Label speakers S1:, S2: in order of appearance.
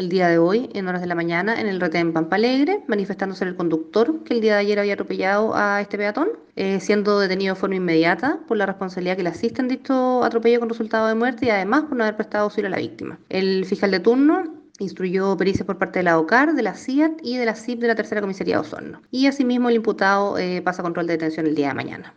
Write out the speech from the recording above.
S1: el día de hoy, en horas de la mañana, en el retén Pampa Alegre, manifestándose el conductor que el día de ayer había atropellado a este peatón, eh, siendo detenido de forma inmediata por la responsabilidad que le asiste en dicho atropello con resultado de muerte y además por no haber prestado auxilio a la víctima. El fiscal de turno instruyó pericias por parte de la OCAR, de la CIAT y de la CIP de la Tercera Comisaría de Osorno. Y asimismo el imputado eh, pasa control de detención el día de mañana.